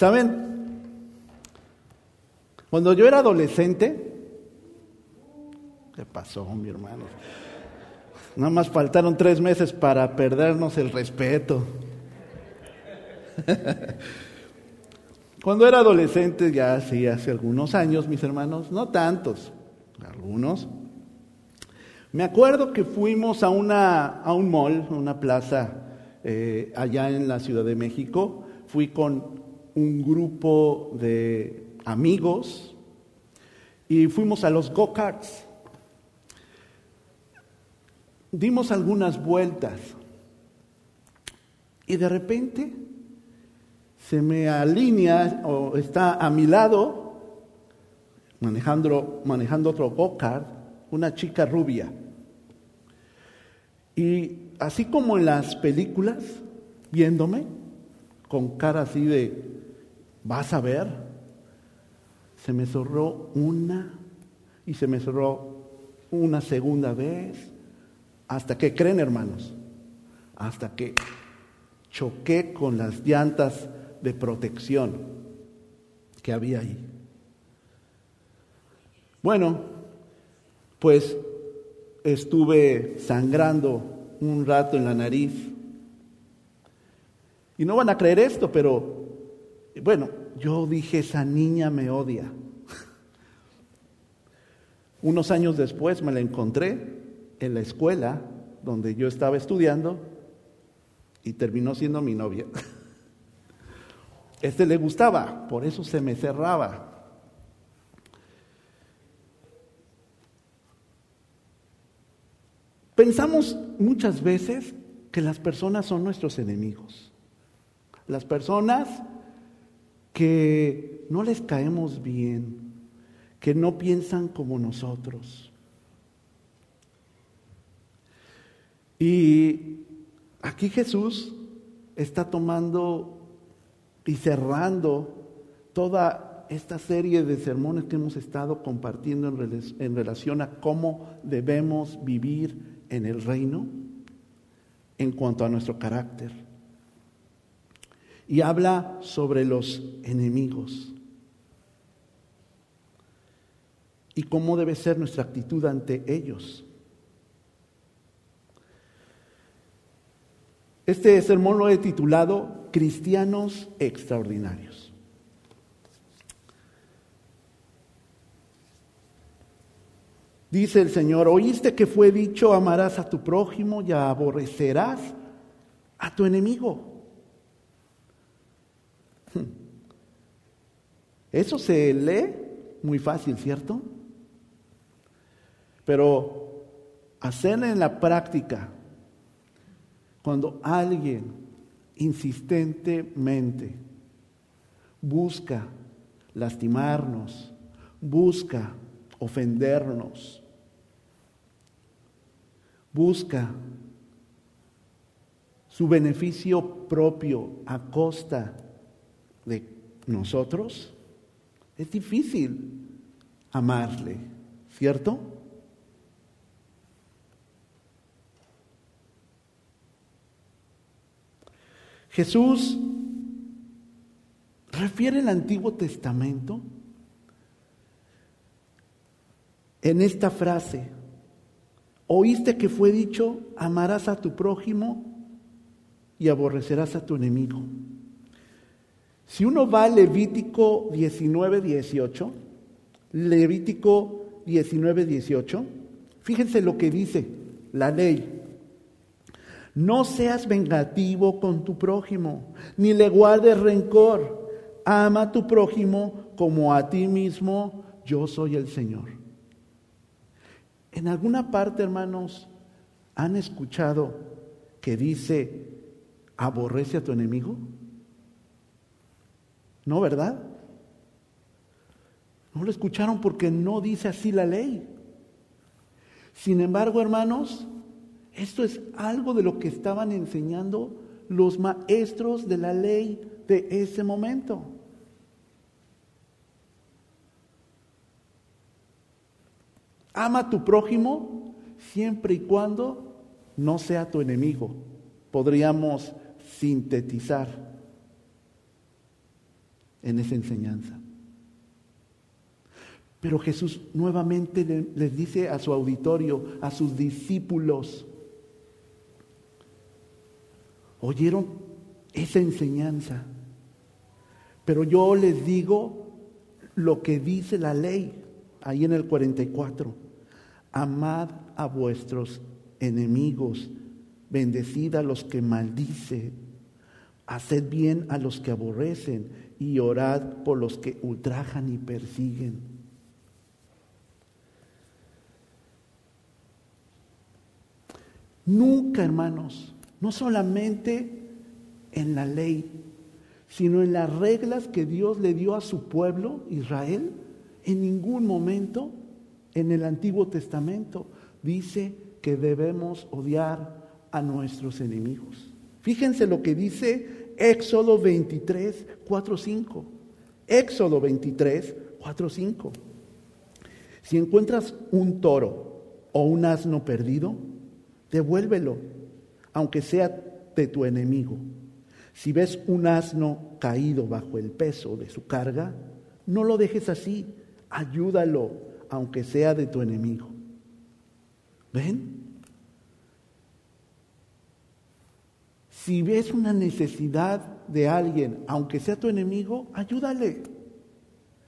¿Saben? Cuando yo era adolescente, ¿qué pasó, mi hermano? Nada más faltaron tres meses para perdernos el respeto. Cuando era adolescente, ya sí, hace algunos años, mis hermanos, no tantos, algunos, me acuerdo que fuimos a, una, a un mall, una plaza eh, allá en la Ciudad de México. Fui con un grupo de amigos y fuimos a los go-karts. Dimos algunas vueltas y de repente se me alinea o está a mi lado manejando, manejando otro go-kart una chica rubia. Y así como en las películas, viéndome, con cara así de, vas a ver, se me cerró una y se me cerró una segunda vez, hasta que creen hermanos, hasta que choqué con las llantas de protección que había ahí. Bueno, pues estuve sangrando un rato en la nariz. Y no van a creer esto, pero bueno, yo dije, esa niña me odia. Unos años después me la encontré en la escuela donde yo estaba estudiando y terminó siendo mi novia. Este le gustaba, por eso se me cerraba. Pensamos muchas veces que las personas son nuestros enemigos. Las personas que no les caemos bien, que no piensan como nosotros. Y aquí Jesús está tomando y cerrando toda esta serie de sermones que hemos estado compartiendo en, relación a cómo debemos vivir en el reino en cuanto a nuestro carácter. Y habla sobre los enemigos y cómo debe ser nuestra actitud ante ellos. Este sermón lo he titulado Cristianos Extraordinarios. Dice el Señor, oíste que fue dicho, amarás a tu prójimo y aborrecerás a tu enemigo. Eso se lee muy fácil, ¿cierto? Pero hacer en la práctica, cuando alguien insistentemente busca lastimarnos, busca ofendernos, busca su beneficio propio a costa de nosotros, es difícil amarle, ¿cierto? Jesús refiere el Antiguo Testamento en esta frase, Oíste que fue dicho, amarás a tu prójimo y aborrecerás a tu enemigo. Si uno va a Levítico 19, 18, Levítico 19, 18, fíjense lo que dice la ley. No seas vengativo con tu prójimo, ni le guardes rencor. Ama a tu prójimo como a ti mismo, yo soy el Señor. En alguna parte, hermanos, han escuchado que dice, aborrece a tu enemigo. ¿No, verdad? No lo escucharon porque no dice así la ley. Sin embargo, hermanos, esto es algo de lo que estaban enseñando los maestros de la ley de ese momento. Ama a tu prójimo siempre y cuando no sea tu enemigo. Podríamos sintetizar. En esa enseñanza. Pero Jesús nuevamente les dice a su auditorio, a sus discípulos, oyeron esa enseñanza, pero yo les digo lo que dice la ley ahí en el 44, amad a vuestros enemigos, bendecid a los que maldicen, haced bien a los que aborrecen y orad por los que ultrajan y persiguen. Nunca, hermanos, no solamente en la ley, sino en las reglas que Dios le dio a su pueblo, Israel, en ningún momento en el Antiguo Testamento dice que debemos odiar a nuestros enemigos. Fíjense lo que dice Éxodo 23, 4, 5. Éxodo 23, 4, 5. Si encuentras un toro o un asno perdido, devuélvelo, aunque sea de tu enemigo. Si ves un asno caído bajo el peso de su carga, no lo dejes así, ayúdalo, aunque sea de tu enemigo. ¿Ven? Si ves una necesidad de alguien, aunque sea tu enemigo, ayúdale.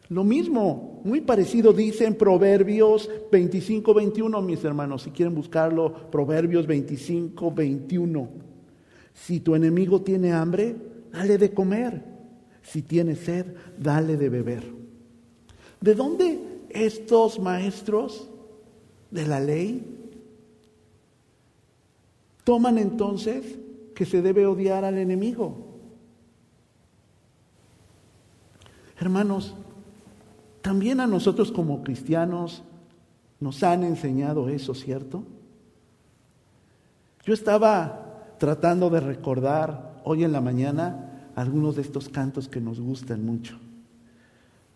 Lo mismo, muy parecido dice en Proverbios 25, 21, mis hermanos, si quieren buscarlo, Proverbios 25, 21. Si tu enemigo tiene hambre, dale de comer. Si tiene sed, dale de beber. ¿De dónde estos maestros de la ley toman entonces que se debe odiar al enemigo? Hermanos, también a nosotros como cristianos nos han enseñado eso, ¿cierto? Yo estaba tratando de recordar hoy en la mañana algunos de estos cantos que nos gustan mucho.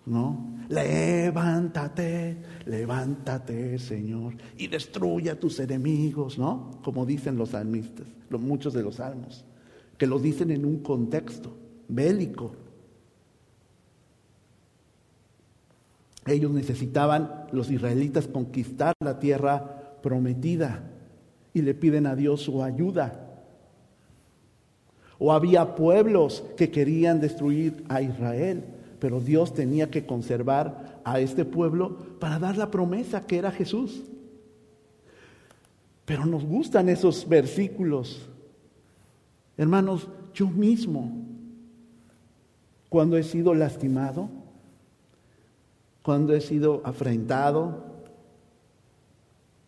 ¿No? Levántate, levántate, Señor, y destruye a tus enemigos, ¿no? Como dicen los salmistas, muchos de los salmos, que los dicen en un contexto bélico, Ellos necesitaban, los israelitas, conquistar la tierra prometida y le piden a Dios su ayuda. O había pueblos que querían destruir a Israel, pero Dios tenía que conservar a este pueblo para dar la promesa que era Jesús. Pero nos gustan esos versículos. Hermanos, yo mismo, cuando he sido lastimado, cuando he sido afrentado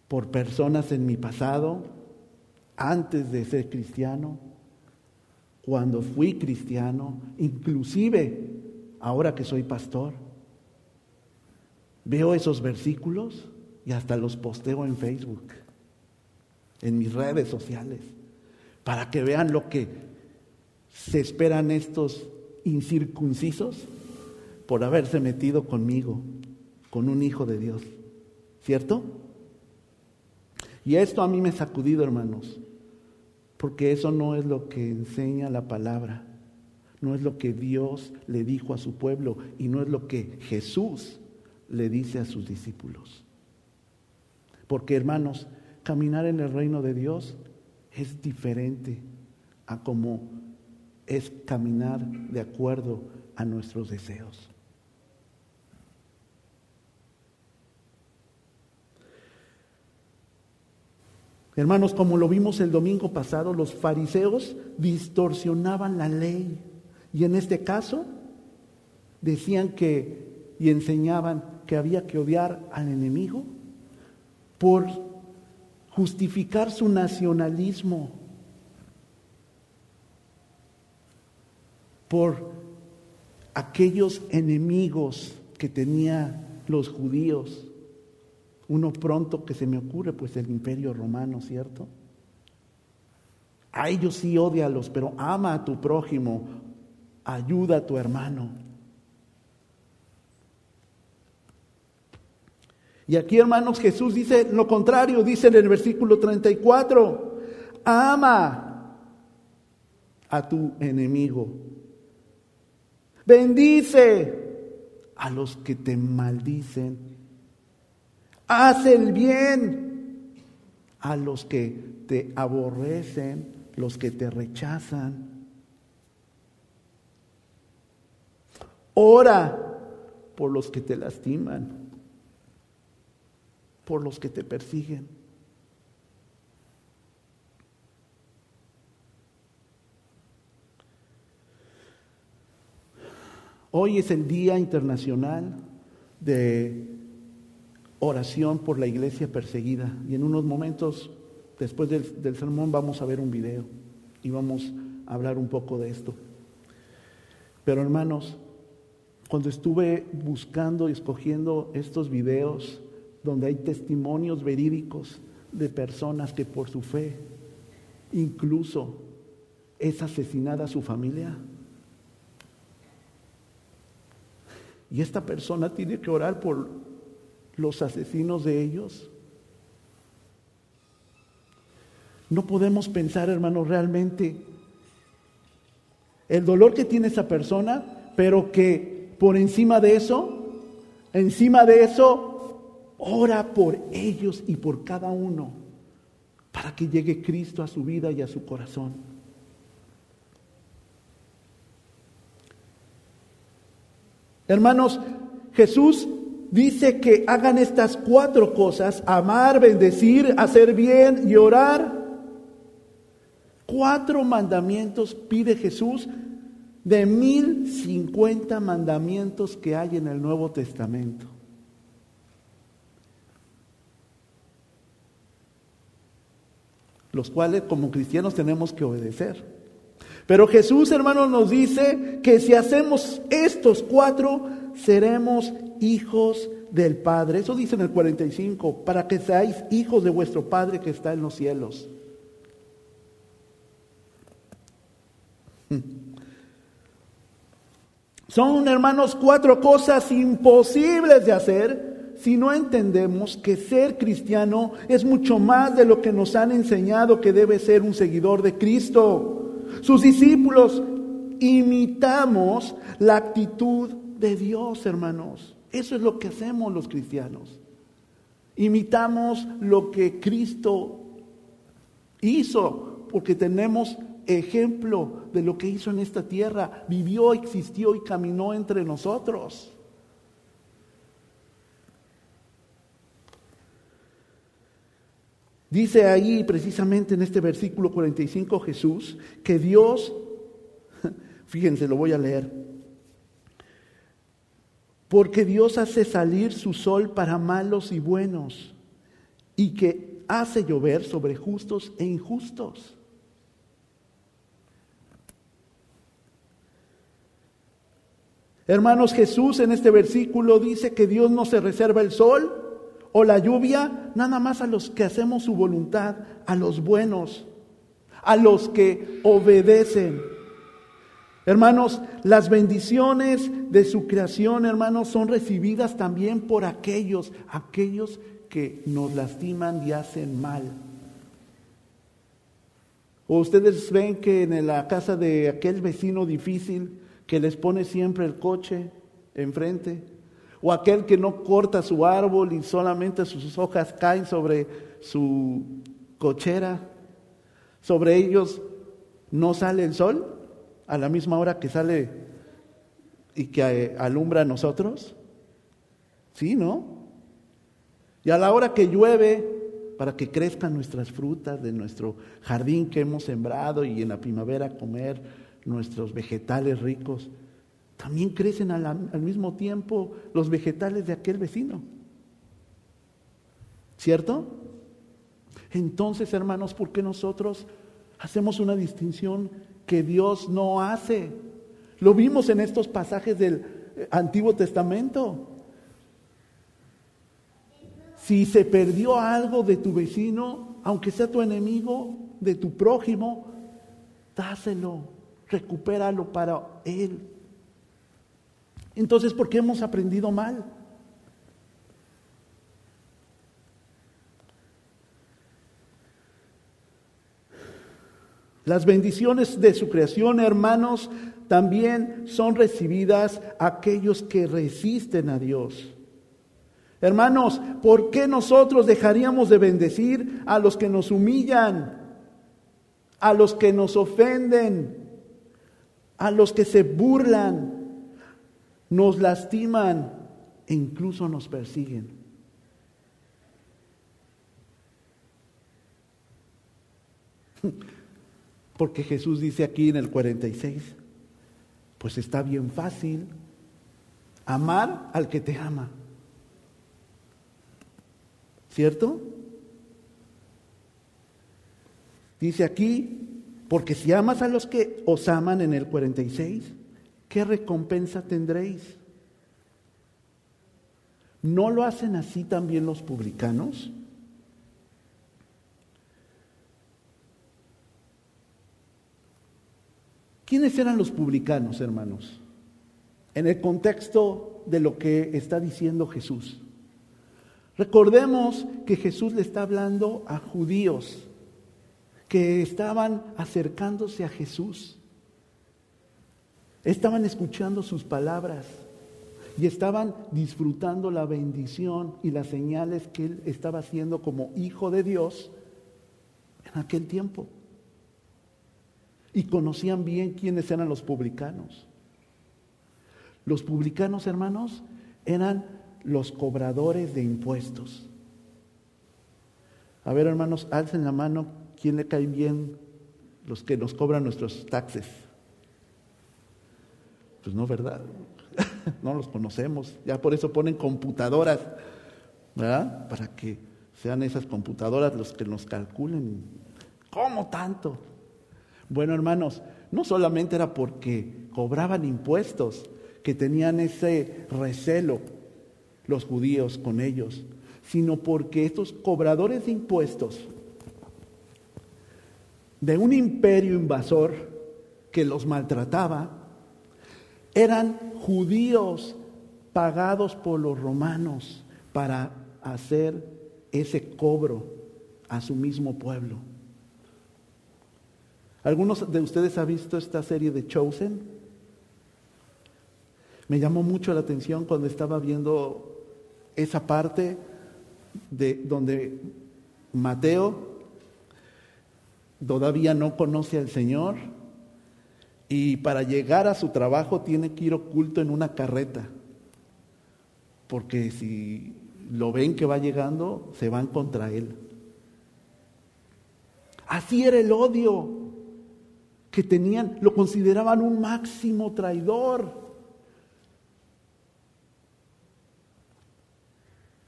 por personas en mi pasado, antes de ser cristiano, cuando fui cristiano, inclusive ahora que soy pastor. Veo esos versículos y hasta los posteo en Facebook, en mis redes sociales, para que vean lo que se esperan estos incircuncisos por haberse metido conmigo, con un hijo de Dios. ¿Cierto? Y esto a mí me ha sacudido, hermanos, porque eso no es lo que enseña la palabra, no es lo que Dios le dijo a su pueblo y no es lo que Jesús le dice a sus discípulos. Porque, hermanos, caminar en el reino de Dios es diferente a como es caminar de acuerdo a nuestros deseos. Hermanos, como lo vimos el domingo pasado, los fariseos distorsionaban la ley. Y en este caso, decían que y enseñaban que había que odiar al enemigo por justificar su nacionalismo, por aquellos enemigos que tenían los judíos. Uno pronto que se me ocurre, pues el imperio romano, ¿cierto? A ellos sí odialos, pero ama a tu prójimo, ayuda a tu hermano. Y aquí, hermanos, Jesús dice lo contrario, dice en el versículo 34, ama a tu enemigo. Bendice a los que te maldicen. Haz el bien a los que te aborrecen, los que te rechazan. Ora por los que te lastiman, por los que te persiguen. Hoy es el Día Internacional de Oración por la Iglesia Perseguida y en unos momentos después del, del, sermón vamos a ver un video y vamos a hablar un poco de esto. Pero hermanos, cuando estuve buscando y escogiendo estos videos donde hay testimonios verídicos de personas que por su fe incluso es asesinada su familia. Y esta persona tiene que orar por los asesinos de ellos. No podemos pensar, hermanos, realmente el dolor que tiene esa persona, pero que por encima de eso, encima de eso, ora por ellos y por cada uno para que llegue Cristo a su vida y a su corazón. Hermanos, Jesús dice que hagan estas cuatro cosas, amar, bendecir, hacer bien y orar. Cuatro mandamientos pide Jesús de mil cincuenta mandamientos que hay en el Nuevo Testamento. Los cuales como cristianos tenemos que obedecer. Pero Jesús, hermanos, nos dice que si hacemos estos cuatro, seremos hijos del Padre. Eso dice en el 45, para que seáis hijos de vuestro Padre que está en los cielos. Son, hermanos, cuatro cosas imposibles de hacer si no entendemos que ser cristiano es mucho más de lo que nos han enseñado que debe ser un seguidor de Cristo. Sus discípulos imitamos la actitud de Dios, hermanos. Eso es lo que hacemos los cristianos. Imitamos lo que Cristo hizo, porque tenemos ejemplo de lo que hizo en esta tierra. Vivió, existió y caminó entre nosotros. Dice ahí precisamente en este versículo 45 Jesús que Dios, fíjense, lo voy a leer, porque Dios hace salir su sol para malos y buenos y que hace llover sobre justos e injustos. Hermanos, Jesús en este versículo dice que Dios no se reserva el sol o la lluvia, nada más a los que hacemos su voluntad, a los buenos, a los que obedecen. Hermanos, las bendiciones de su creación, hermanos, son recibidas también por aquellos, aquellos que nos lastiman y hacen mal. O ustedes ven que en la casa de aquel vecino difícil, que les pone siempre el coche enfrente, o aquel que no corta su árbol y solamente sus hojas caen sobre su cochera, sobre ellos no sale el sol a la misma hora que sale y que eh, alumbra a nosotros. Sí, ¿no? Y a la hora que llueve, para que crezcan nuestras frutas de nuestro jardín que hemos sembrado y en la primavera comer nuestros vegetales ricos, también crecen al, al mismo tiempo los vegetales de aquel vecino. ¿Cierto? Entonces, hermanos, ¿por qué nosotros hacemos una distinción que Dios no hace? Lo vimos en estos pasajes del eh, Antiguo Testamento. Si se perdió algo de tu vecino, aunque sea tu enemigo, de tu prójimo, dáselo recupéralo para Él. Entonces, ¿por qué hemos aprendido mal? Las bendiciones de su creación, hermanos, también son recibidas aquellos que resisten a Dios. Hermanos, ¿por qué nosotros dejaríamos de bendecir a los que nos humillan, a los que nos ofenden, a los que se burlan, nos lastiman e incluso nos persiguen? Porque Jesús dice aquí en el 46, pues está bien fácil amar al que te ama. ¿Cierto? Dice aquí, porque si amas a los que os aman en el 46, ¿qué recompensa tendréis? ¿No lo hacen así también los publicanos? ¿Quiénes eran los publicanos, hermanos? En el contexto de lo que está diciendo Jesús. Recordemos que Jesús le está hablando a judíos que estaban acercándose a Jesús. Estaban escuchando sus palabras y estaban disfrutando la bendición y las señales que él estaba haciendo como hijo de Dios en aquel tiempo. Y conocían bien quiénes eran los publicanos. Los publicanos, hermanos, eran los cobradores de impuestos. A ver, hermanos, alcen la mano, ¿quién le caen bien los que nos cobran nuestros taxes? Pues no, ¿verdad? no los conocemos. Ya por eso ponen computadoras, ¿verdad? Para que sean esas computadoras los que nos calculen. ¿Cómo tanto? Bueno, hermanos, no solamente era porque cobraban impuestos, que tenían ese recelo, los judíos con ellos, sino porque estos cobradores de impuestos de un imperio invasor que los maltrataba, eran judíos pagados por los romanos para hacer ese cobro a su mismo pueblo. ¿Algunos de ustedes han visto esta serie de Chosen? Me llamó mucho la atención cuando estaba viendo esa parte de donde Mateo todavía no conoce al Señor y para llegar a su trabajo tiene que ir oculto en una carreta, porque si lo ven que va llegando, se van contra él. Así era el odio que tenían, lo consideraban un máximo traidor.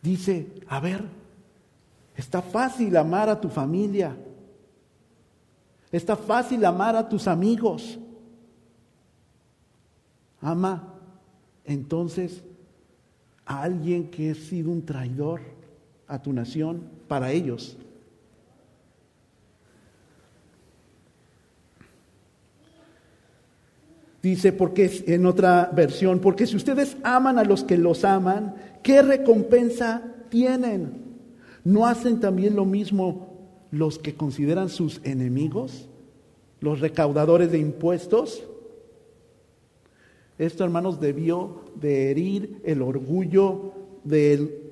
Dice, a ver, está fácil amar a tu familia. Está fácil amar a tus amigos. Ama entonces a alguien que ha sido un traidor a tu nación para ellos. Dice, porque en otra versión, porque si ustedes aman a los que los aman, ¿qué recompensa tienen? ¿No hacen también lo mismo los que consideran sus enemigos? ¿Los recaudadores de impuestos? Esto, hermanos, debió de herir el orgullo de,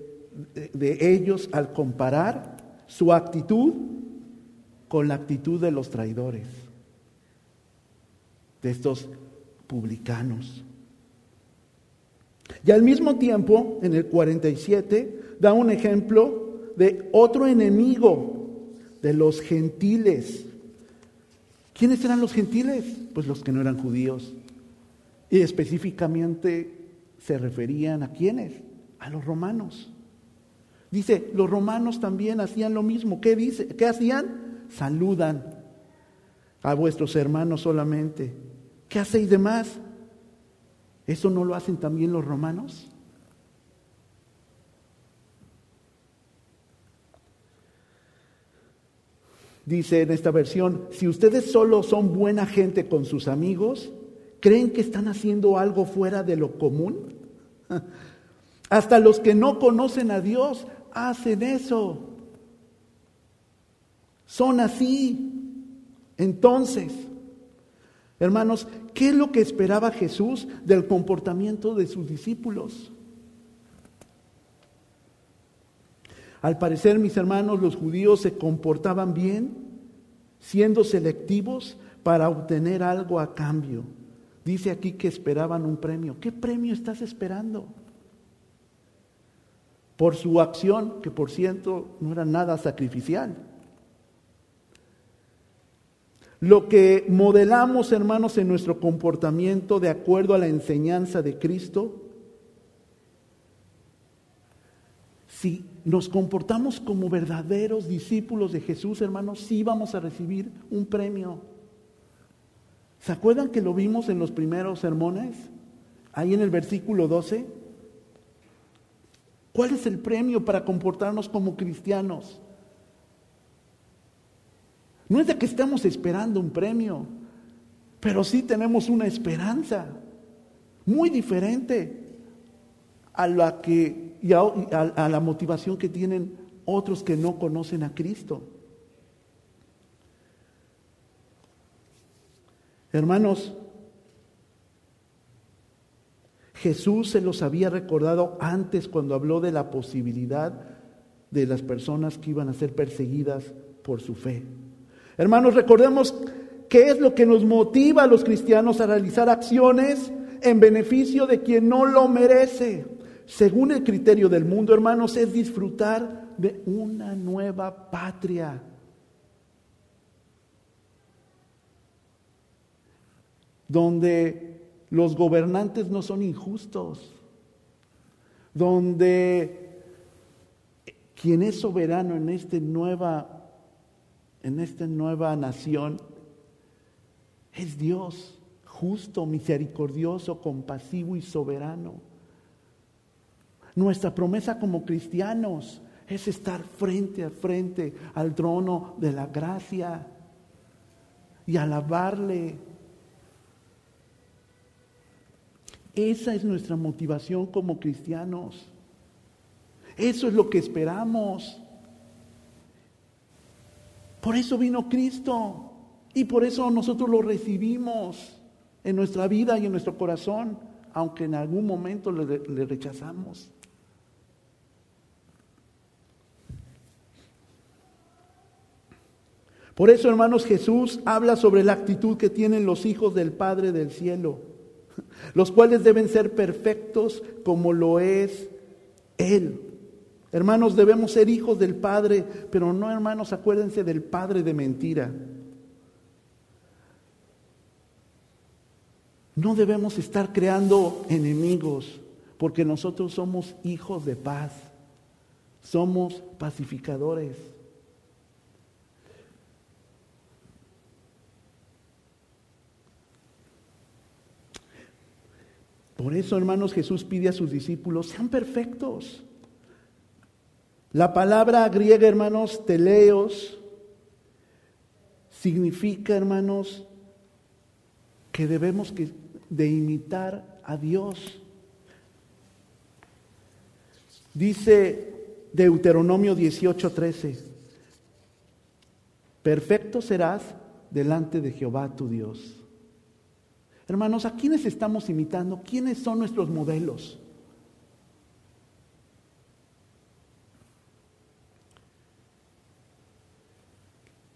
de ellos al comparar su actitud con la actitud de los traidores, de estos publicanos. Y al mismo tiempo, en el 47, da un ejemplo de otro enemigo de los gentiles. ¿Quiénes eran los gentiles? Pues los que no eran judíos. Y específicamente se referían a quiénes? A los romanos. Dice, los romanos también hacían lo mismo. ¿Qué dice? ¿Qué hacían? Saludan a vuestros hermanos solamente. ¿Qué hacéis de más? ¿Eso no lo hacen también los romanos? Dice en esta versión, si ustedes solo son buena gente con sus amigos, ¿creen que están haciendo algo fuera de lo común? Hasta los que no conocen a Dios hacen eso. Son así. Entonces, hermanos, ¿qué es lo que esperaba Jesús del comportamiento de sus discípulos? Al parecer, mis hermanos, los judíos se comportaban bien, siendo selectivos para obtener algo a cambio. Dice aquí que esperaban un premio. ¿Qué premio estás esperando? Por su acción, que por cierto no era nada sacrificial. Lo que modelamos, hermanos, en nuestro comportamiento de acuerdo a la enseñanza de Cristo, si nos comportamos como verdaderos discípulos de Jesús, hermanos, sí vamos a recibir un premio. ¿Se acuerdan que lo vimos en los primeros sermones? Ahí en el versículo 12. ¿Cuál es el premio para comportarnos como cristianos? No es de que estamos esperando un premio, pero sí tenemos una esperanza muy diferente a la que a, la motivación que tienen otros que no conocen a Cristo. Hermanos, Jesús se los había recordado antes cuando habló de la posibilidad de las personas que iban a ser perseguidas por su fe. Hermanos, recordemos qué es lo que nos motiva a los cristianos a realizar acciones en beneficio de quien no lo merece. Según el criterio del mundo, hermanos, es disfrutar de una nueva patria. Donde los gobernantes no son injustos. Donde quien es soberano en esta nueva en esta nueva nación es Dios, justo, misericordioso, compasivo y soberano. Nuestra promesa como cristianos es estar frente a frente al trono de la gracia y alabarle. Esa es nuestra motivación como cristianos. Eso es lo que esperamos. Por eso vino Cristo y por eso nosotros lo recibimos en nuestra vida y en nuestro corazón, aunque en algún momento le, rechazamos. Por eso, hermanos, Jesús habla sobre la actitud que tienen los hijos del Padre del cielo, los cuales deben ser perfectos como lo es Él. Hermanos, debemos ser hijos del Padre, pero no, hermanos, acuérdense del Padre de mentira. No debemos estar creando enemigos, porque nosotros somos hijos de paz, somos pacificadores. Por eso, hermanos, Jesús pide a sus discípulos, sean perfectos. La palabra griega, hermanos, teleos, significa, hermanos, que debemos de imitar a Dios. Dice Deuteronomio 18:13, perfecto serás delante de Jehová tu Dios. Hermanos, ¿a quiénes estamos imitando? ¿Quiénes son nuestros modelos?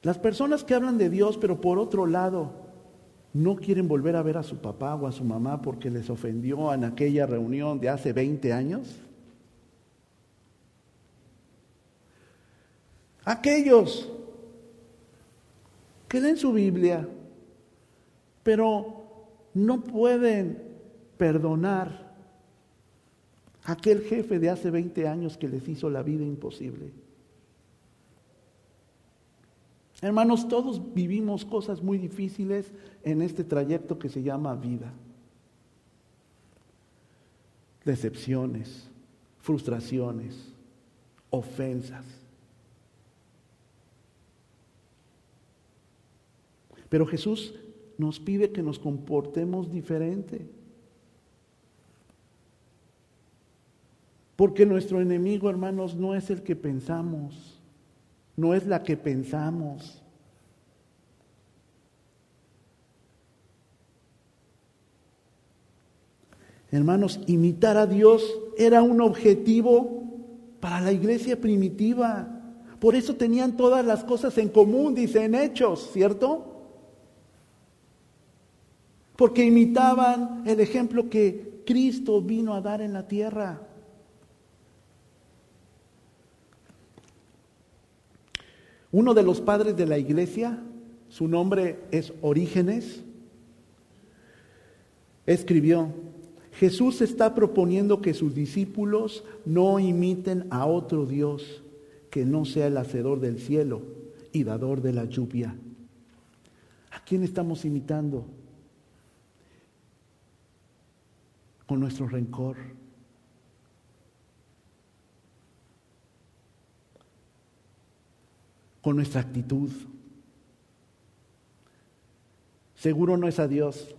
Las personas que hablan de Dios, pero por otro lado, no quieren volver a ver a su papá o a su mamá porque les ofendió en aquella reunión de hace 20 años. Aquellos que leen su Biblia, pero no pueden perdonar a aquel jefe de hace 20 años que les hizo la vida imposible. Hermanos, todos vivimos cosas muy difíciles en este trayecto que se llama vida. Decepciones, frustraciones, ofensas. Pero Jesús nos pide que nos comportemos diferente. Porque nuestro enemigo, hermanos, no es el que pensamos, no es la que pensamos. Hermanos, imitar a Dios era un objetivo para la iglesia primitiva. Por eso tenían todas las cosas en común, dice en Hechos, ¿cierto? Porque imitaban el ejemplo que Cristo vino a dar en la tierra. Uno de los padres de la iglesia, su nombre es Orígenes, escribió, Jesús está proponiendo que sus discípulos no imiten a otro Dios que no sea el hacedor del cielo y dador de la lluvia. ¿A quién estamos imitando? Con nuestro rencor, con nuestra actitud. Seguro no es a Dios,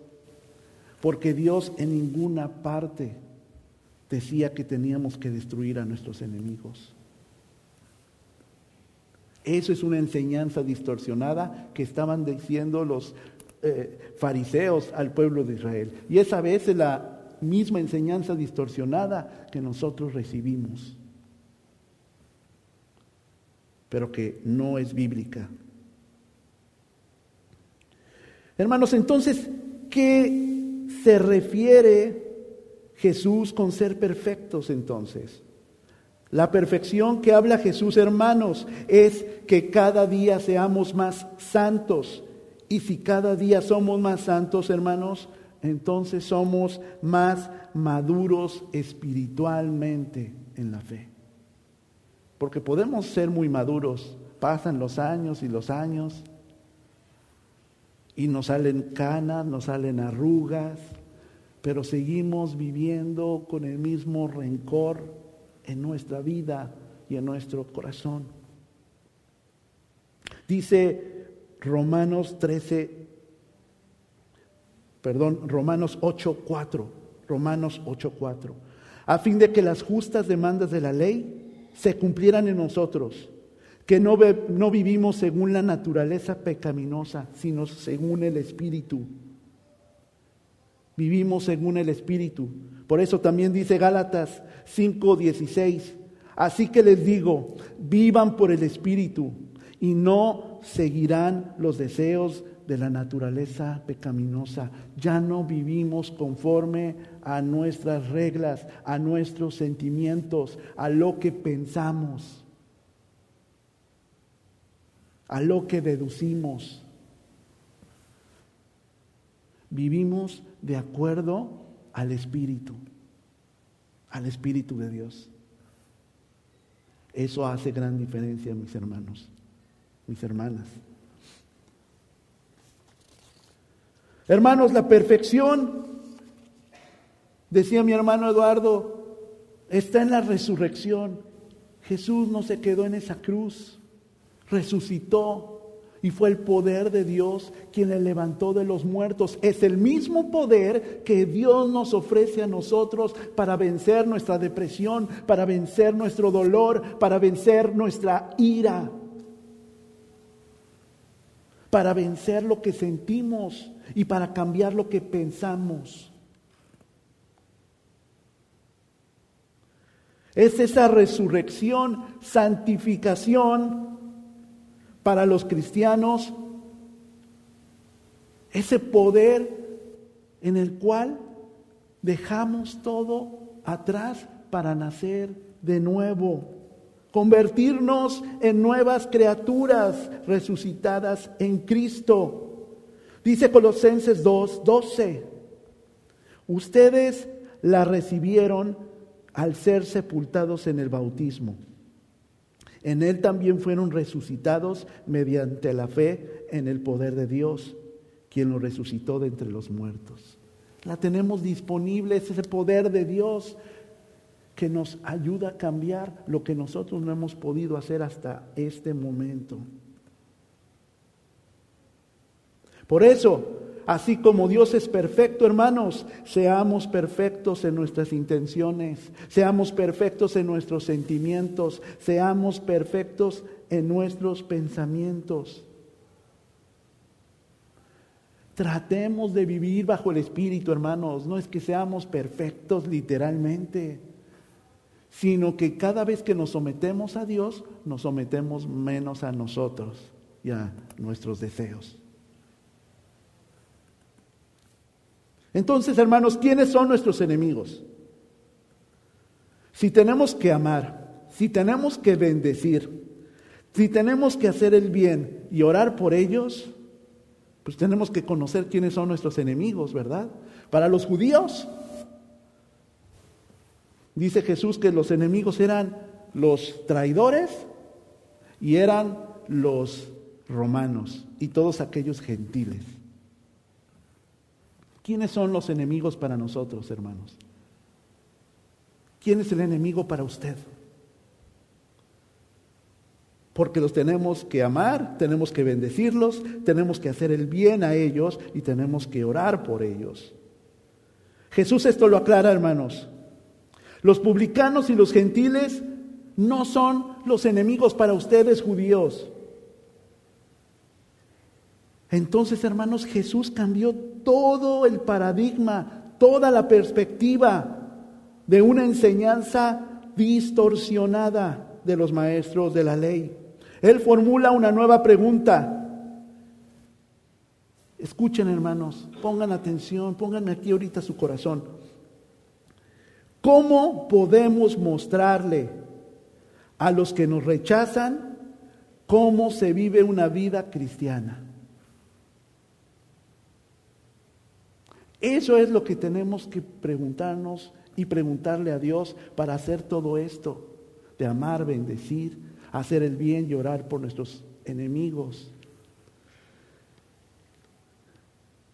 porque Dios en ninguna parte decía que teníamos que destruir a nuestros enemigos. Eso es una enseñanza distorsionada que estaban diciendo los eh, fariseos al pueblo de Israel. Y esa vez la misma enseñanza distorsionada que nosotros recibimos pero que no es bíblica. Hermanos, entonces, ¿qué se refiere Jesús con ser perfectos entonces? La perfección que habla Jesús, hermanos, es que cada día seamos más santos. Y si cada día somos más santos, hermanos, entonces somos más maduros espiritualmente en la fe. Porque podemos ser muy maduros, pasan los años y los años, y nos salen canas, nos salen arrugas, pero seguimos viviendo con el mismo rencor en nuestra vida y en nuestro corazón. Dice Romanos 13, perdón, Romanos 8, 4, Romanos 8, 4, a fin de que las justas demandas de la ley se cumplieran en nosotros, que no, no vivimos según la naturaleza pecaminosa, sino según el Espíritu. Vivimos según el Espíritu. Por eso también dice Gálatas 5:16, así que les digo, vivan por el Espíritu y no seguirán los deseos de la naturaleza pecaminosa. Ya no vivimos conforme a nuestras reglas, a nuestros sentimientos, a lo que pensamos, a lo que deducimos. Vivimos de acuerdo al Espíritu, al Espíritu de Dios. Eso hace gran diferencia, mis hermanos, mis hermanas. Hermanos, la perfección, decía mi hermano Eduardo, está en la resurrección. Jesús no se quedó en esa cruz, resucitó y fue el poder de Dios quien le levantó de los muertos. Es el mismo poder que Dios nos ofrece a nosotros para vencer nuestra depresión, para vencer nuestro dolor, para vencer nuestra ira, para vencer lo que sentimos y para cambiar lo que pensamos. Es esa resurrección, santificación para los cristianos, ese poder en el cual dejamos todo atrás para nacer de nuevo, convertirnos en nuevas criaturas resucitadas en Cristo. Dice Colosenses 2, 12. Ustedes la recibieron al ser sepultados en el bautismo. En él también fueron resucitados mediante la fe en el poder de Dios, quien lo resucitó de entre los muertos. La tenemos disponible, es ese poder de Dios que nos ayuda a cambiar lo que nosotros no hemos podido hacer hasta este momento. Por eso, así como Dios es perfecto, hermanos, seamos perfectos en nuestras intenciones, seamos perfectos en nuestros sentimientos, seamos perfectos en nuestros pensamientos. Tratemos de vivir bajo el Espíritu, hermanos. No es que seamos perfectos literalmente, sino que cada vez que nos sometemos a Dios, nos sometemos menos a nosotros y a nuestros deseos. Entonces, hermanos, ¿quiénes son nuestros enemigos? Si tenemos que amar, si tenemos que bendecir, si tenemos que hacer el bien y orar por ellos, pues tenemos que conocer quiénes son nuestros enemigos, ¿verdad? Para los judíos, dice Jesús que los enemigos eran los traidores y eran los romanos y todos aquellos gentiles. ¿Quiénes son los enemigos para nosotros, hermanos? ¿Quién es el enemigo para usted? Porque los tenemos que amar, tenemos que bendecirlos, tenemos que hacer el bien a ellos y tenemos que orar por ellos. Jesús esto lo aclara, hermanos. Los publicanos y los gentiles no son los enemigos para ustedes judíos. Entonces, hermanos, Jesús cambió todo el paradigma, toda la perspectiva de una enseñanza distorsionada de los maestros de la ley. Él formula una nueva pregunta. Escuchen, hermanos, pongan atención, pónganme aquí ahorita su corazón. ¿Cómo podemos mostrarle a los que nos rechazan cómo se vive una vida cristiana? Eso es lo que tenemos que preguntarnos y preguntarle a Dios para hacer todo esto, de amar, bendecir, hacer el bien y orar por nuestros enemigos.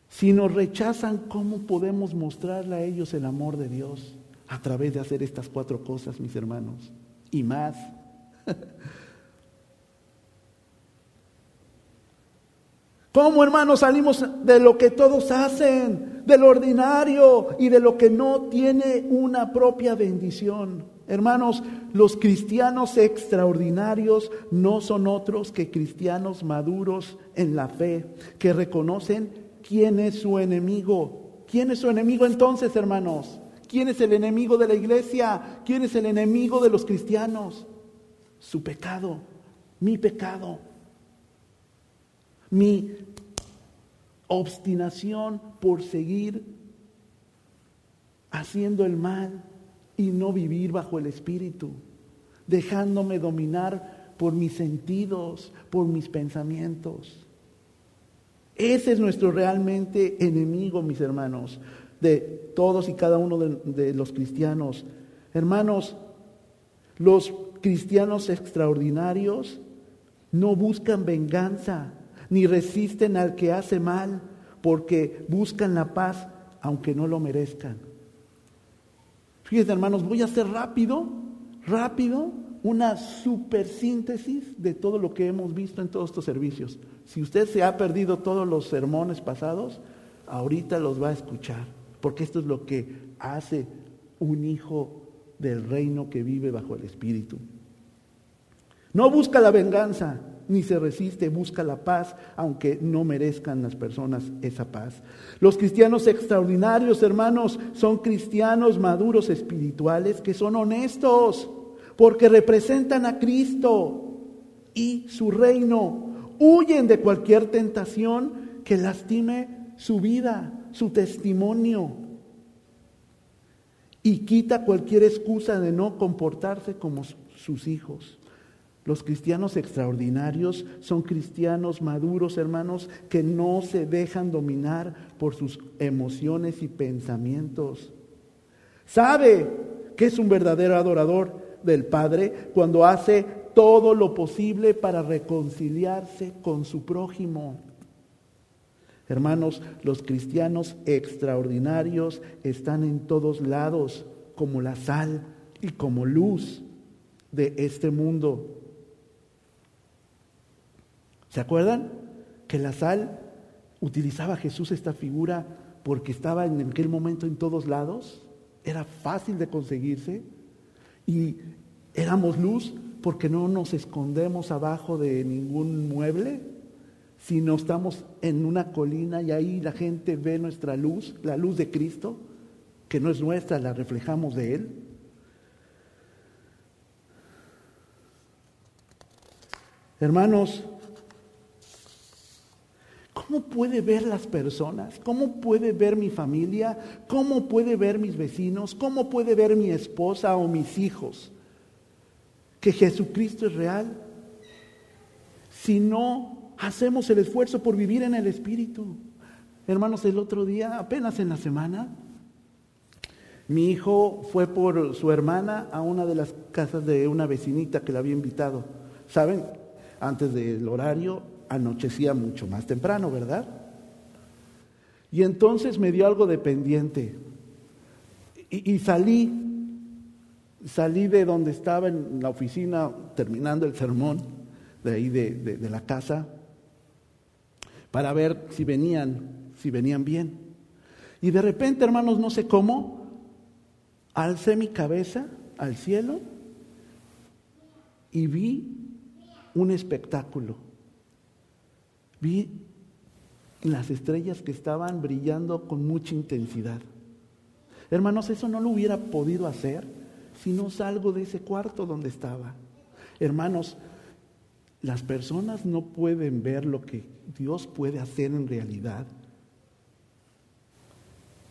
Si nos rechazan, ¿cómo podemos mostrarle a ellos el amor de Dios? A través de hacer estas cuatro cosas, mis hermanos, y más. ¿Cómo, hermanos, salimos de lo que todos hacen, del ordinario y de lo que no tiene una propia bendición? Hermanos, los cristianos extraordinarios no son otros que cristianos maduros en la fe, que reconocen quién es su enemigo. ¿Quién es su enemigo entonces, hermanos? ¿Quién es el enemigo de la iglesia? ¿Quién es el enemigo de los cristianos? Su pecado, mi pecado mi obstinación por seguir haciendo el mal y no vivir bajo el Espíritu, dejándome dominar por mis sentidos, por mis pensamientos. Ese es nuestro realmente enemigo, mis hermanos, de todos y cada uno de, los cristianos. Hermanos, los cristianos extraordinarios no buscan venganza, ni resisten al que hace mal, porque buscan la paz aunque no lo merezcan. Fíjense hermanos, voy a hacer rápido, rápido, una super síntesis de todo lo que hemos visto en todos estos servicios. Si usted se ha perdido todos los sermones pasados, ahorita los va a escuchar, porque esto es lo que hace un hijo del reino que vive bajo el Espíritu. No busca la venganza, ni se resiste, busca la paz, aunque no merezcan las personas esa paz. Los cristianos extraordinarios, hermanos, son cristianos maduros espirituales que son honestos, porque representan a Cristo y su reino. Huyen de cualquier tentación que lastime su vida, su testimonio, y quita cualquier excusa de no comportarse como sus hijos. Los cristianos extraordinarios son cristianos maduros, hermanos, que no se dejan dominar por sus emociones y pensamientos. Sabe que es un verdadero adorador del Padre cuando hace todo lo posible para reconciliarse con su prójimo. Hermanos, los cristianos extraordinarios están en todos lados como la sal y como luz de este mundo. ¿Se acuerdan? Que la sal utilizaba Jesús esta figura porque estaba en aquel momento en todos lados, era fácil de conseguirse y éramos luz porque no nos escondemos abajo de ningún mueble, si no estamos en una colina y ahí la gente ve nuestra luz, la luz de Cristo, que no es nuestra, la reflejamos de Él. Hermanos, ¿cómo puede ver las personas? ¿Cómo puede ver mi familia? ¿Cómo puede ver mis vecinos? ¿Cómo puede ver mi esposa o mis hijos? Que Jesucristo es real. Si no hacemos el esfuerzo por vivir en el Espíritu. Hermanos, el otro día, apenas en la semana, mi hijo fue por su hermana a una de las casas de una vecinita que la había invitado. ¿Saben? antes del horario, anochecía mucho más temprano, ¿verdad? Y entonces me dio algo de pendiente. Y, salí, salí de donde estaba en la oficina terminando el sermón, de ahí de, de la casa, para ver si venían, si venían bien. Y de repente, hermanos, no sé cómo, alcé mi cabeza al cielo y vi un espectáculo. Vi las estrellas que estaban brillando con mucha intensidad. Hermanos, eso no lo hubiera podido hacer si no salgo de ese cuarto donde estaba. Hermanos, las personas no pueden ver lo que Dios puede hacer en realidad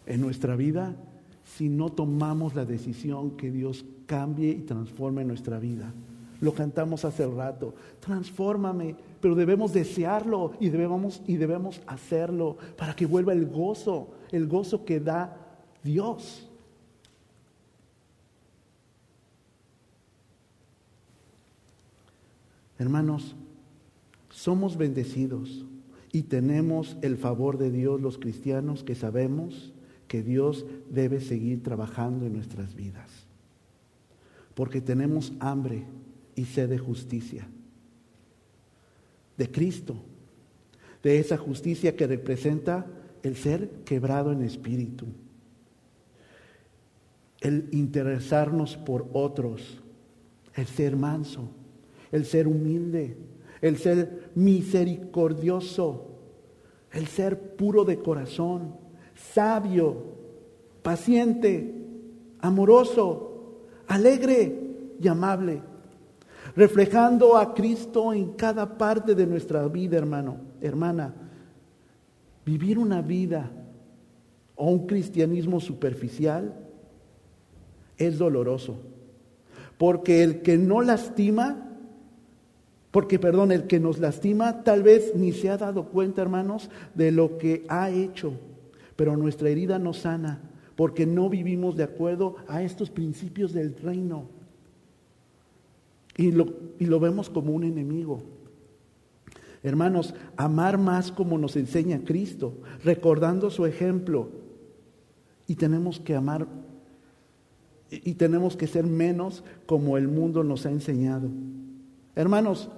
en nuestra vida si no tomamos la decisión que Dios cambie y transforme nuestra vida. Lo cantamos hace rato. Transfórmame, pero debemos desearlo y debemos, y debemos hacerlo para que vuelva el gozo, el gozo que da Dios. Hermanos, somos bendecidos y tenemos el favor de Dios los cristianos que sabemos que Dios debe seguir trabajando en nuestras vidas. Porque tenemos hambre y sed de justicia. De Cristo. De esa justicia que representa el ser quebrado en espíritu. El interesarnos por otros. El ser manso. El ser humilde. El ser misericordioso. El ser puro de corazón. Sabio. Paciente. Amoroso. Alegre y amable reflejando a Cristo en cada parte de nuestra vida, hermano, hermana. Vivir una vida o un cristianismo superficial es doloroso. Porque el que no lastima, porque perdón, el que nos lastima tal vez ni se ha dado cuenta, hermanos, de lo que ha hecho. Pero nuestra herida no sana porque no vivimos de acuerdo a estos principios del reino y lo, vemos como un enemigo. Hermanos, amar más como nos enseña Cristo, recordando su ejemplo. Y tenemos que amar y tenemos que ser menos como el mundo nos ha enseñado. Hermanos,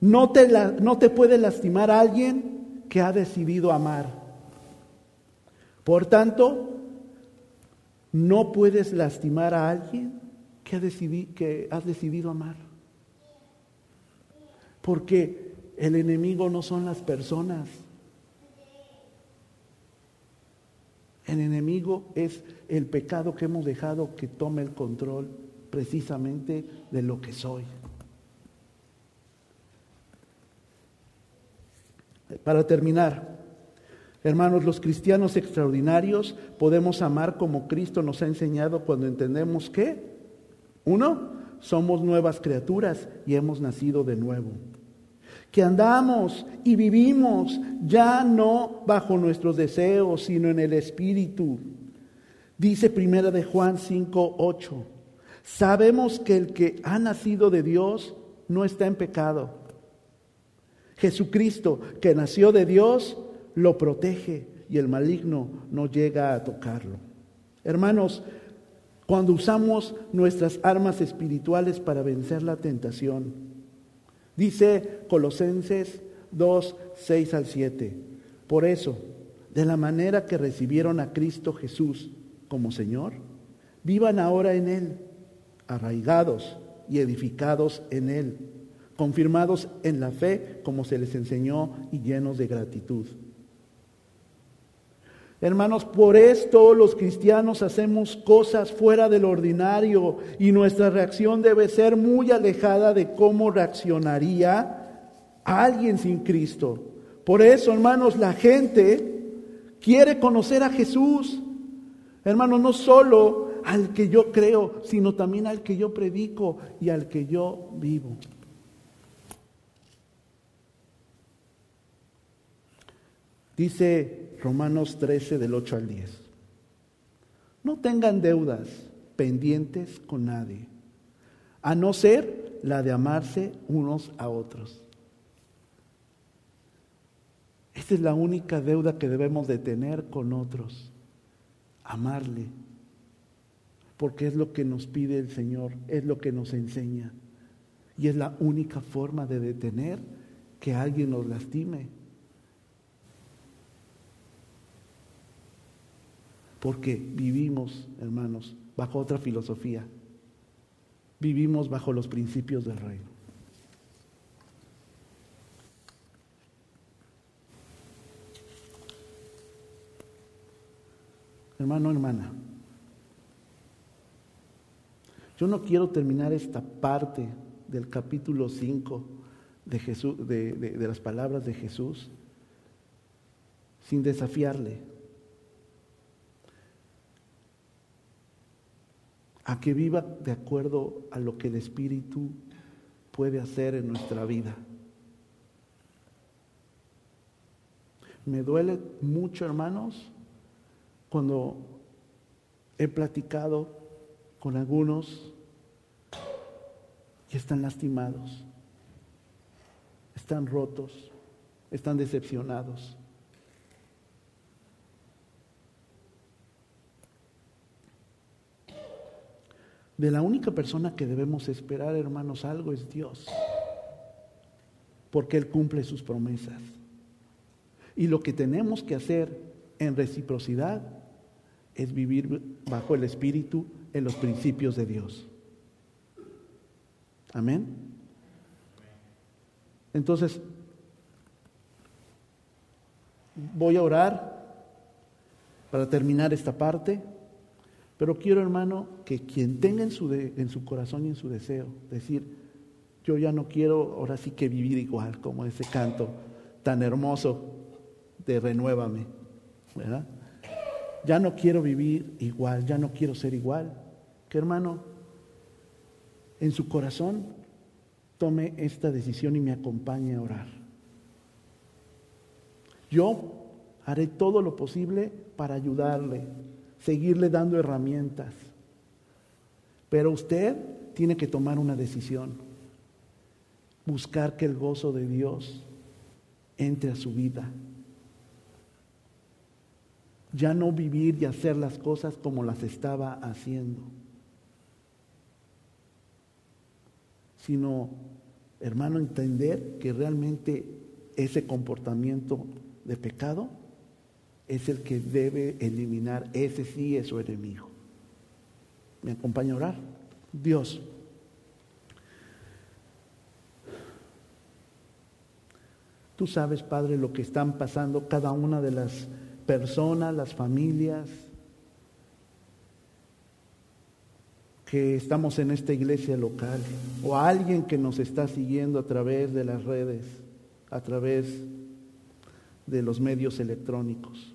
no te, no te puede lastimar a alguien que ha decidido amar. Por tanto, no puedes lastimar a alguien que, ha que has decidido amar. Porque el enemigo no son las personas. El enemigo es el pecado que hemos dejado que tome el control precisamente de lo que soy. Para terminar, hermanos, los cristianos extraordinarios podemos amar como Cristo nos ha enseñado cuando entendemos que, uno, somos nuevas criaturas y hemos nacido de nuevo. Que andamos y vivimos ya no bajo nuestros deseos, sino en el Espíritu. Dice primera de Juan 5, 8. Sabemos que el que ha nacido de Dios no está en pecado. Jesucristo, que nació de Dios, lo protege y el maligno no llega a tocarlo. Hermanos, cuando usamos nuestras armas espirituales para vencer la tentación. Dice Colosenses 2, 6 al 7. Por eso, de la manera que recibieron a Cristo Jesús como Señor, vivan ahora en Él, arraigados y edificados en Él, confirmados en la fe como se les enseñó y llenos de gratitud. Hermanos, por esto los cristianos hacemos cosas fuera del ordinario y nuestra reacción debe ser muy alejada de cómo reaccionaría alguien sin Cristo. Por eso, hermanos, la gente quiere conocer a Jesús. Hermanos, no solo al que yo creo, sino también al que yo predico y al que yo vivo. Dice Romanos 13 del 8 al 10. No tengan deudas pendientes con nadie, a no ser la de amarse unos a otros. Esta es la única deuda que debemos de tener con otros, amarle, porque es lo que nos pide el Señor, es lo que nos enseña, y es la única forma de detener que alguien nos lastime. Porque vivimos, hermanos, bajo otra filosofía. Vivimos bajo los principios del reino. Hermano, hermana, yo no quiero terminar esta parte del capítulo 5 de, de las palabras de Jesús sin desafiarle. A que viva de acuerdo a lo que el Espíritu puede hacer en nuestra vida. Me duele mucho, hermanos, cuando he platicado con algunos y están lastimados, están rotos, están decepcionados. De la única persona que debemos esperar, hermanos, algo es Dios. Porque Él cumple sus promesas. Y lo que tenemos que hacer en reciprocidad es vivir bajo el Espíritu en los principios de Dios. Amén. Entonces, voy a orar para terminar esta parte. Pero quiero, hermano, que quien tenga en su, en su corazón y en su deseo, decir, yo ya no quiero ahora sí que vivir igual, como ese canto tan hermoso de renuévame, ¿verdad? Ya no quiero vivir igual, ya no quiero ser igual. Que hermano, en su corazón tome esta decisión y me acompañe a orar. Yo haré todo lo posible para ayudarle, seguirle dando herramientas. Pero usted tiene que tomar una decisión, buscar que el gozo de Dios entre a su vida. Ya no vivir y hacer las cosas como las estaba haciendo, sino, hermano, entender que realmente ese comportamiento de pecado es el que debe eliminar, ese sí es su enemigo. ¿Me acompaña a orar? Dios. Tú sabes, Padre, lo que están pasando cada una de las personas, las familias, que estamos en esta iglesia local, o alguien que nos está siguiendo a través de las redes, a través de los medios electrónicos.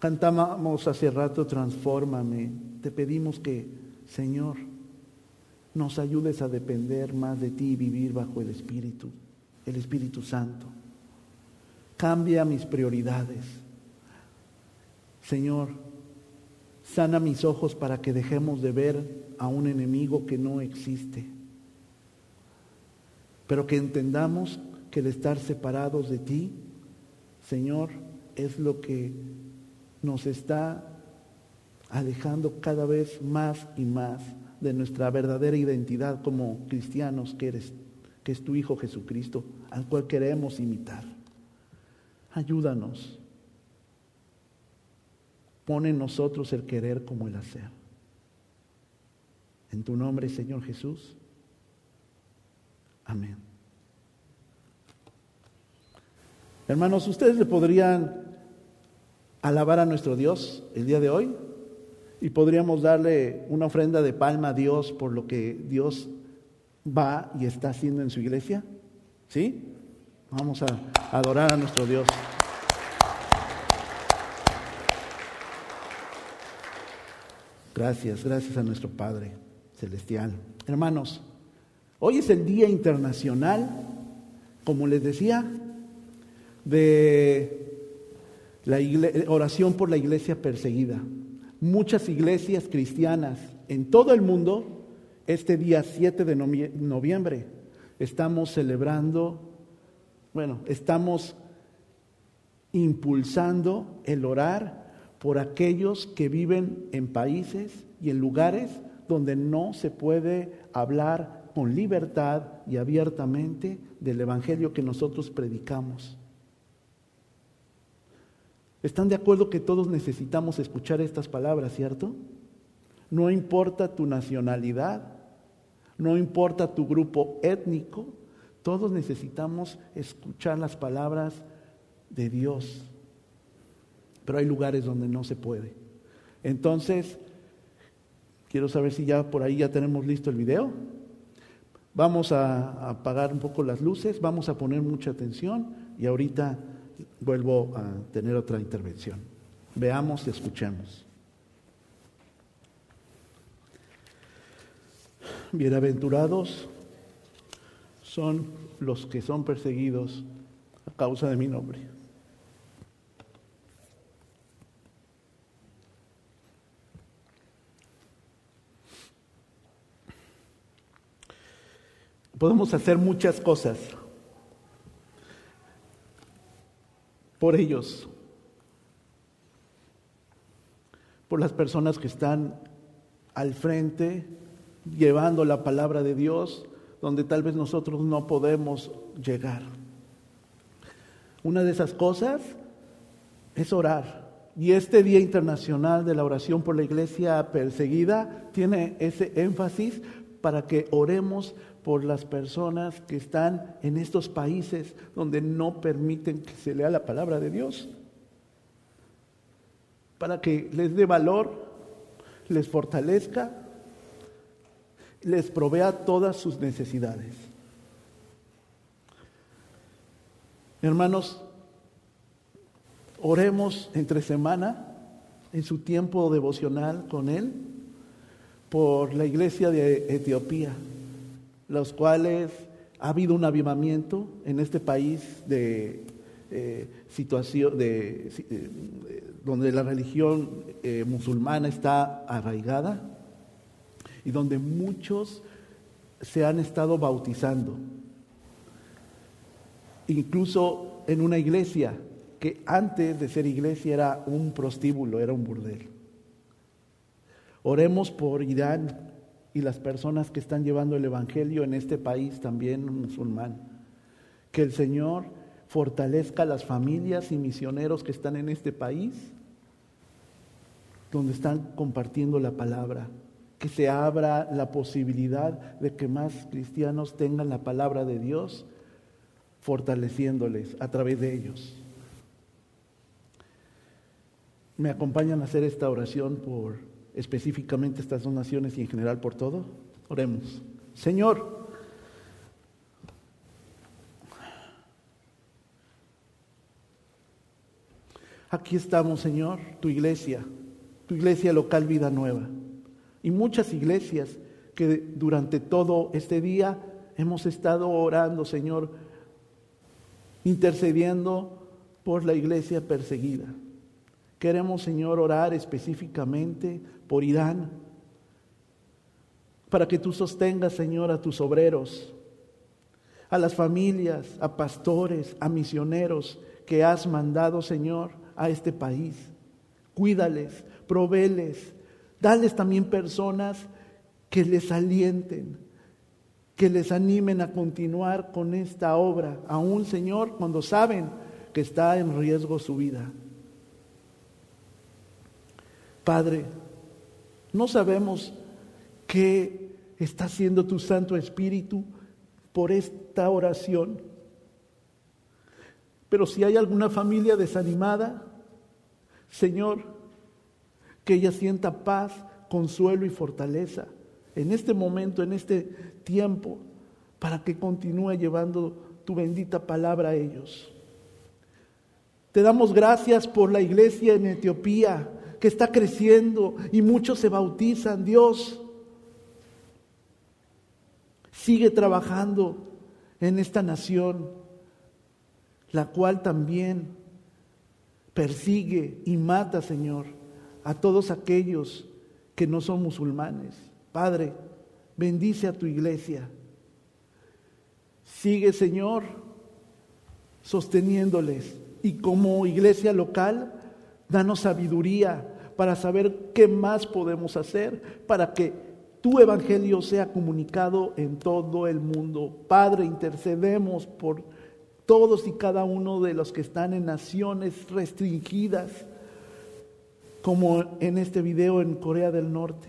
Cantábamos hace rato, transfórmame. Te pedimos que, Señor, nos ayudes a depender más de ti y vivir bajo el Espíritu, el Espíritu Santo. Cambia mis prioridades. Señor, sana mis ojos para que dejemos de ver a un enemigo que no existe. Pero que entendamos que el estar separados de ti, Señor, es lo que nos está alejando cada vez más y más de nuestra verdadera identidad como cristianos que eres, que es tu Hijo Jesucristo, al cual queremos imitar. Ayúdanos. Pone en nosotros el querer como el hacer. En tu nombre, Señor Jesús. Amén. Hermanos, ¿ustedes le podrían alabar a nuestro Dios el día de hoy? Y podríamos darle una ofrenda de palma a Dios por lo que Dios va y está haciendo en su iglesia. ¿Sí? Vamos a adorar a nuestro Dios. Gracias, gracias a nuestro Padre Celestial. Hermanos, hoy es el Día Internacional, como les decía, de la oración por la iglesia perseguida. Muchas iglesias cristianas en todo el mundo, este día 7 de noviembre, estamos celebrando, bueno, estamos impulsando el orar por aquellos que viven en países y en lugares donde no se puede hablar con libertad y abiertamente del Evangelio que nosotros predicamos. ¿Están de acuerdo que todos necesitamos escuchar estas palabras, cierto? No importa tu nacionalidad, no importa tu grupo étnico, todos necesitamos escuchar las palabras de Dios pero hay lugares donde no se puede. Entonces, quiero saber si ya por ahí ya tenemos listo el video. Vamos a apagar un poco las luces, vamos a poner mucha atención y ahorita vuelvo a tener otra intervención. Veamos y escuchemos. Bienaventurados son los que son perseguidos a causa de mi nombre. Podemos hacer muchas cosas por ellos, por las personas que están al frente llevando la palabra de Dios donde tal vez nosotros no podemos llegar. Una de esas cosas es orar. Y este Día Internacional de la Oración por la Iglesia Perseguida tiene ese énfasis para que oremos por las personas que están en estos países donde no permiten que se lea la palabra de Dios. Para que les dé valor, les fortalezca, les provea todas sus necesidades. Hermanos, oremos entre semana en su tiempo devocional con Él por la iglesia de Etiopía los cuales ha habido un avivamiento en este país de eh, situación de, eh, donde la religión eh, musulmana está arraigada y donde muchos se han estado bautizando. Incluso en una iglesia que antes de ser iglesia era un prostíbulo, era un burdel. Oremos por Irán, y las personas que están llevando el Evangelio en este país también musulmán. Que el Señor fortalezca las familias y misioneros que están en este país, donde están compartiendo la palabra. Que se abra la posibilidad de que más cristianos tengan la palabra de Dios, fortaleciéndoles a través de ellos. ¿Me acompañan a hacer esta oración por específicamente estas dos naciones y en general por todo? Oremos. Señor, aquí estamos, Señor, tu iglesia, tu iglesia local Vida Nueva, y muchas iglesias que durante todo este día hemos estado orando, Señor, intercediendo por la iglesia perseguida. Queremos, Señor, orar específicamente por Irán, para que tú sostengas, Señor, a tus obreros, a las familias, a pastores, a misioneros que has mandado, Señor, a este país. Cuídales, proveles, dales también personas que les alienten, que les animen a continuar con esta obra, aún, Señor, cuando saben que está en riesgo su vida. Padre, no sabemos qué está haciendo tu Santo Espíritu por esta oración. Pero si hay alguna familia desanimada, Señor, que ella sienta paz, consuelo y fortaleza en este momento, en este tiempo, para que continúe llevando tu bendita palabra a ellos. Te damos gracias por la iglesia en Etiopía, que está creciendo y muchos se bautizan. Dios, sigue trabajando en esta nación, la cual también persigue y mata, Señor, a todos aquellos que no son musulmanes. Padre, bendice a tu iglesia. Sigue, Señor, sosteniéndoles. Y como iglesia local, danos sabiduría para saber qué más podemos hacer para que tu evangelio sea comunicado en todo el mundo. Padre, intercedemos por todos y cada uno de los que están en naciones restringidas, como en este video en Corea del Norte.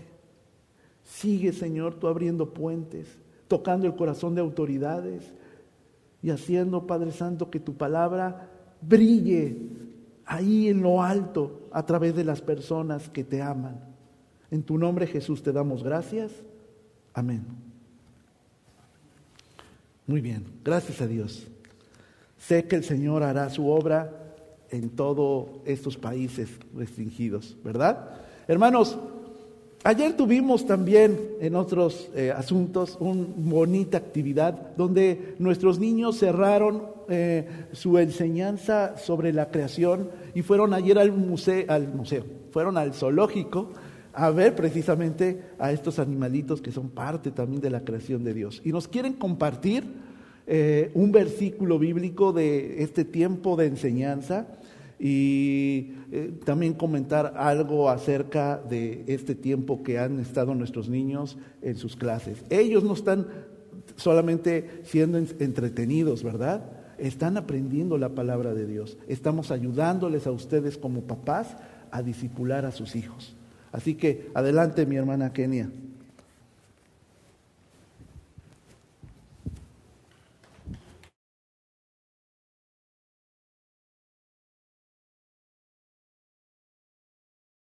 Sigue, Señor, tú abriendo puentes, tocando el corazón de autoridades y haciendo, Padre Santo, que tu palabra brille ahí en lo alto a través de las personas que te aman. En tu nombre Jesús te damos gracias. Amén. Muy bien, gracias a Dios. Sé que el Señor hará su obra en todos estos países restringidos, ¿verdad? Hermanos, Ayer tuvimos también en otros eh, asuntos una bonita actividad donde nuestros niños cerraron eh, su enseñanza sobre la creación y fueron ayer al museo, al museo, fueron al zoológico a ver precisamente a estos animalitos que son parte también de la creación de Dios. Y nos quieren compartir eh, un versículo bíblico de este tiempo de enseñanza y eh, también comentar algo acerca de este tiempo que han estado nuestros niños en sus clases. Ellos no están solamente siendo entretenidos, ¿verdad? Están aprendiendo la palabra de Dios. Estamos ayudándoles a ustedes como papás a disipular a sus hijos. Así que adelante mi hermana Kenia.